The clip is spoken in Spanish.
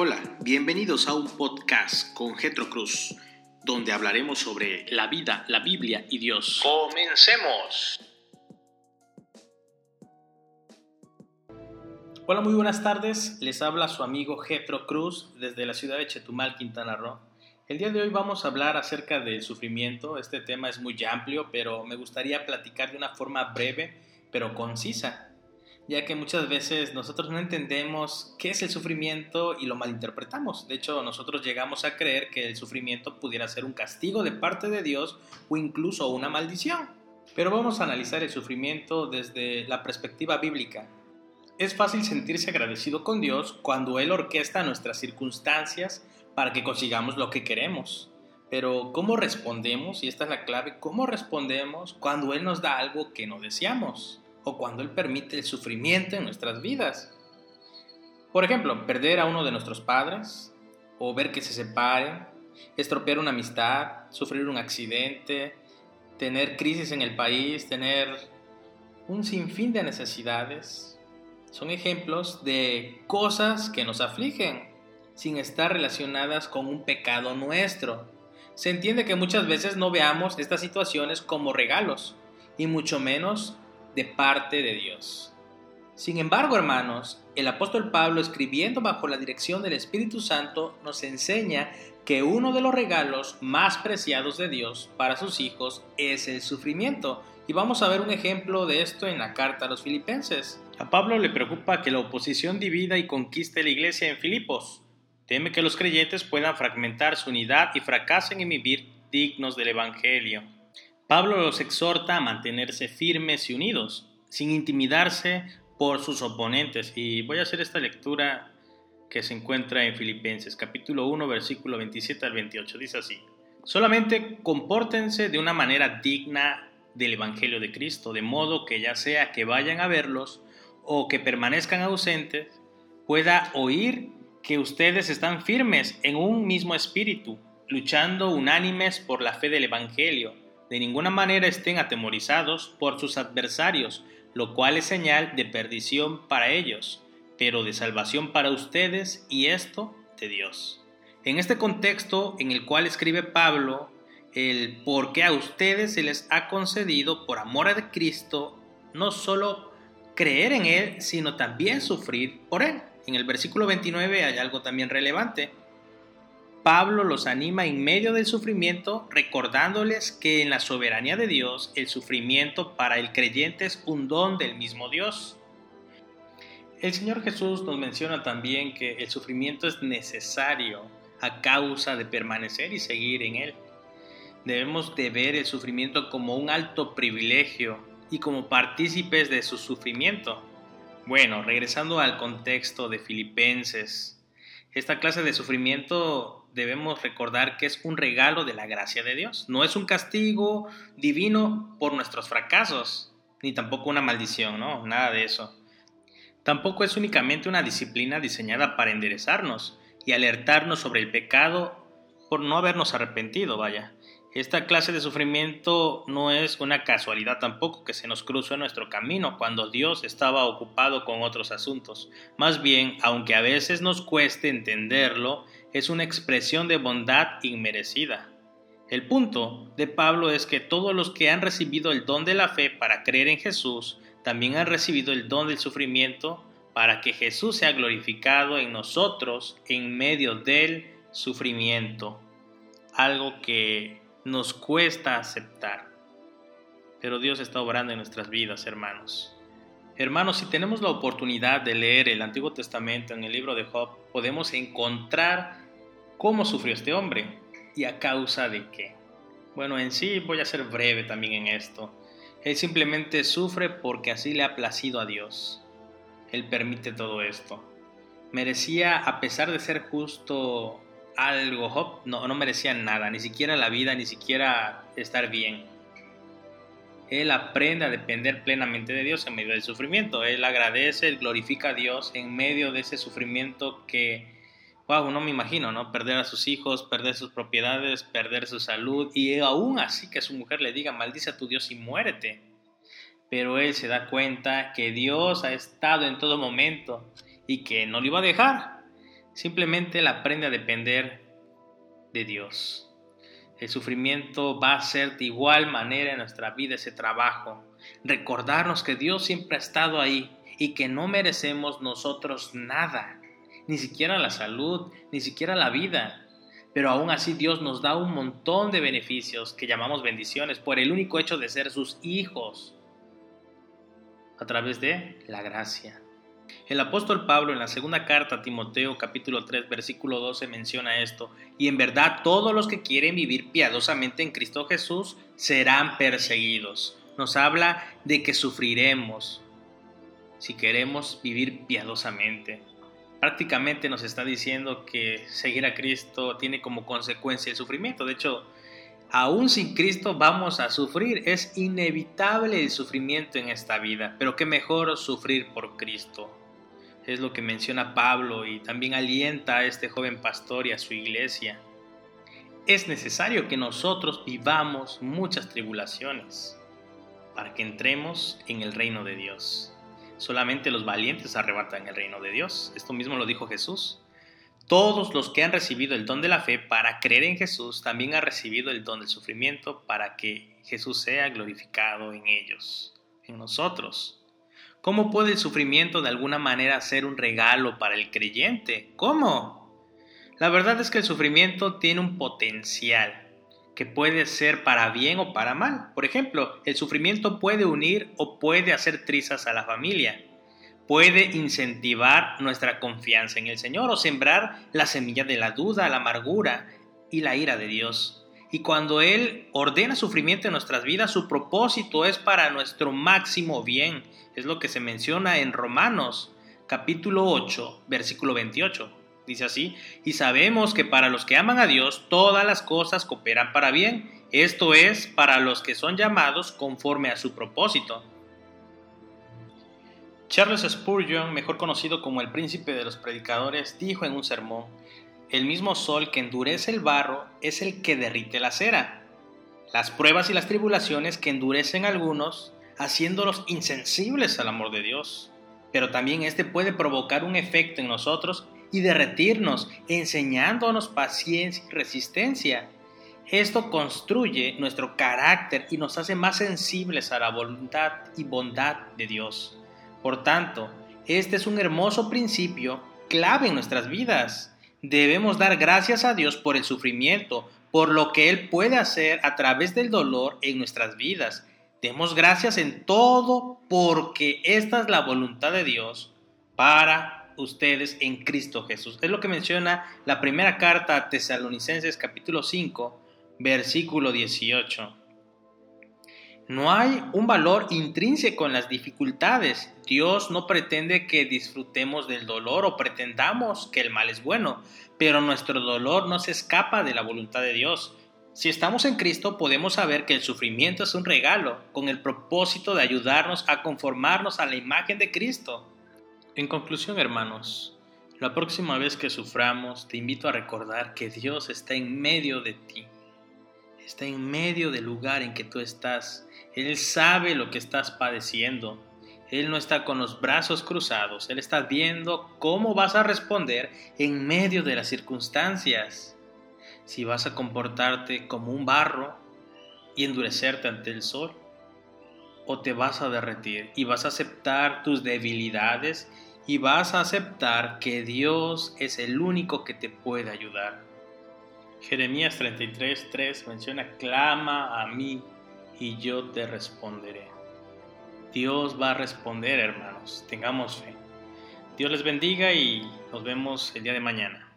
Hola, bienvenidos a un podcast con Getro Cruz, donde hablaremos sobre la vida, la Biblia y Dios. ¡Comencemos! Hola, muy buenas tardes. Les habla su amigo Getro Cruz desde la ciudad de Chetumal, Quintana Roo. El día de hoy vamos a hablar acerca del sufrimiento. Este tema es muy amplio, pero me gustaría platicar de una forma breve, pero concisa ya que muchas veces nosotros no entendemos qué es el sufrimiento y lo malinterpretamos. De hecho, nosotros llegamos a creer que el sufrimiento pudiera ser un castigo de parte de Dios o incluso una maldición. Pero vamos a analizar el sufrimiento desde la perspectiva bíblica. Es fácil sentirse agradecido con Dios cuando Él orquesta nuestras circunstancias para que consigamos lo que queremos. Pero ¿cómo respondemos? Y esta es la clave, ¿cómo respondemos cuando Él nos da algo que no deseamos? O cuando Él permite el sufrimiento en nuestras vidas. Por ejemplo, perder a uno de nuestros padres, o ver que se separen, estropear una amistad, sufrir un accidente, tener crisis en el país, tener un sinfín de necesidades. Son ejemplos de cosas que nos afligen sin estar relacionadas con un pecado nuestro. Se entiende que muchas veces no veamos estas situaciones como regalos y mucho menos de parte de Dios. Sin embargo, hermanos, el apóstol Pablo, escribiendo bajo la dirección del Espíritu Santo, nos enseña que uno de los regalos más preciados de Dios para sus hijos es el sufrimiento. Y vamos a ver un ejemplo de esto en la carta a los filipenses. A Pablo le preocupa que la oposición divida y conquiste la iglesia en Filipos. Teme que los creyentes puedan fragmentar su unidad y fracasen en vivir dignos del Evangelio. Pablo los exhorta a mantenerse firmes y unidos, sin intimidarse por sus oponentes. Y voy a hacer esta lectura que se encuentra en Filipenses capítulo 1 versículo 27 al 28. Dice así, solamente compórtense de una manera digna del Evangelio de Cristo, de modo que ya sea que vayan a verlos o que permanezcan ausentes, pueda oír que ustedes están firmes en un mismo espíritu, luchando unánimes por la fe del Evangelio de ninguna manera estén atemorizados por sus adversarios, lo cual es señal de perdición para ellos, pero de salvación para ustedes y esto de Dios. En este contexto en el cual escribe Pablo, el por qué a ustedes se les ha concedido por amor a Cristo no solo creer en Él, sino también sufrir por Él. En el versículo 29 hay algo también relevante. Pablo los anima en medio del sufrimiento, recordándoles que en la soberanía de Dios el sufrimiento para el creyente es un don del mismo Dios. El Señor Jesús nos menciona también que el sufrimiento es necesario a causa de permanecer y seguir en Él. Debemos de ver el sufrimiento como un alto privilegio y como partícipes de su sufrimiento. Bueno, regresando al contexto de Filipenses, esta clase de sufrimiento debemos recordar que es un regalo de la gracia de Dios. No es un castigo divino por nuestros fracasos, ni tampoco una maldición, ¿no? Nada de eso. Tampoco es únicamente una disciplina diseñada para enderezarnos y alertarnos sobre el pecado por no habernos arrepentido, vaya. Esta clase de sufrimiento no es una casualidad tampoco que se nos cruzó en nuestro camino cuando Dios estaba ocupado con otros asuntos. Más bien, aunque a veces nos cueste entenderlo, es una expresión de bondad inmerecida. El punto de Pablo es que todos los que han recibido el don de la fe para creer en Jesús, también han recibido el don del sufrimiento para que Jesús sea glorificado en nosotros en medio del sufrimiento. Algo que nos cuesta aceptar. Pero Dios está obrando en nuestras vidas, hermanos. Hermanos, si tenemos la oportunidad de leer el Antiguo Testamento en el libro de Job, podemos encontrar cómo sufrió este hombre y a causa de qué. Bueno, en sí voy a ser breve también en esto. Él simplemente sufre porque así le ha placido a Dios. Él permite todo esto. Merecía, a pesar de ser justo, algo, Job no, no merecía nada, ni siquiera la vida, ni siquiera estar bien. Él aprende a depender plenamente de Dios en medio del sufrimiento. Él agradece, él glorifica a Dios en medio de ese sufrimiento que, wow, no me imagino, ¿no? Perder a sus hijos, perder sus propiedades, perder su salud y aún así que su mujer le diga, maldice a tu Dios y muérete. Pero él se da cuenta que Dios ha estado en todo momento y que no lo iba a dejar Simplemente Él aprende a depender de Dios. El sufrimiento va a ser de igual manera en nuestra vida ese trabajo. Recordarnos que Dios siempre ha estado ahí y que no merecemos nosotros nada, ni siquiera la salud, ni siquiera la vida. Pero aún así Dios nos da un montón de beneficios que llamamos bendiciones por el único hecho de ser sus hijos a través de la gracia. El apóstol Pablo en la segunda carta a Timoteo capítulo 3 versículo 12 menciona esto, y en verdad todos los que quieren vivir piadosamente en Cristo Jesús serán perseguidos. Nos habla de que sufriremos si queremos vivir piadosamente. Prácticamente nos está diciendo que seguir a Cristo tiene como consecuencia el sufrimiento. De hecho, aún sin Cristo vamos a sufrir. Es inevitable el sufrimiento en esta vida, pero qué mejor sufrir por Cristo. Es lo que menciona Pablo y también alienta a este joven pastor y a su iglesia. Es necesario que nosotros vivamos muchas tribulaciones para que entremos en el reino de Dios. Solamente los valientes arrebatan el reino de Dios. Esto mismo lo dijo Jesús. Todos los que han recibido el don de la fe para creer en Jesús también han recibido el don del sufrimiento para que Jesús sea glorificado en ellos, en nosotros. ¿Cómo puede el sufrimiento de alguna manera ser un regalo para el creyente? ¿Cómo? La verdad es que el sufrimiento tiene un potencial que puede ser para bien o para mal. Por ejemplo, el sufrimiento puede unir o puede hacer trizas a la familia puede incentivar nuestra confianza en el Señor o sembrar la semilla de la duda, la amargura y la ira de Dios. Y cuando Él ordena sufrimiento en nuestras vidas, su propósito es para nuestro máximo bien. Es lo que se menciona en Romanos capítulo 8, versículo 28. Dice así, y sabemos que para los que aman a Dios todas las cosas cooperan para bien, esto es, para los que son llamados conforme a su propósito. Charles Spurgeon, mejor conocido como el príncipe de los predicadores, dijo en un sermón, el mismo sol que endurece el barro es el que derrite la cera. Las pruebas y las tribulaciones que endurecen a algunos, haciéndolos insensibles al amor de Dios. Pero también este puede provocar un efecto en nosotros y derretirnos, enseñándonos paciencia y resistencia. Esto construye nuestro carácter y nos hace más sensibles a la voluntad y bondad de Dios. Por tanto, este es un hermoso principio clave en nuestras vidas. Debemos dar gracias a Dios por el sufrimiento, por lo que Él puede hacer a través del dolor en nuestras vidas. Demos gracias en todo porque esta es la voluntad de Dios para ustedes en Cristo Jesús. Es lo que menciona la primera carta a Tesalonicenses capítulo 5, versículo 18. No hay un valor intrínseco en las dificultades. Dios no pretende que disfrutemos del dolor o pretendamos que el mal es bueno, pero nuestro dolor no se escapa de la voluntad de Dios. Si estamos en Cristo podemos saber que el sufrimiento es un regalo con el propósito de ayudarnos a conformarnos a la imagen de Cristo. En conclusión, hermanos, la próxima vez que suframos te invito a recordar que Dios está en medio de ti está en medio del lugar en que tú estás. Él sabe lo que estás padeciendo. Él no está con los brazos cruzados. Él está viendo cómo vas a responder en medio de las circunstancias. Si vas a comportarte como un barro y endurecerte ante el sol, o te vas a derretir y vas a aceptar tus debilidades y vas a aceptar que Dios es el único que te puede ayudar. Jeremías 33, 3 menciona, clama a mí y yo te responderé. Dios va a responder, hermanos, tengamos fe. Dios les bendiga y nos vemos el día de mañana.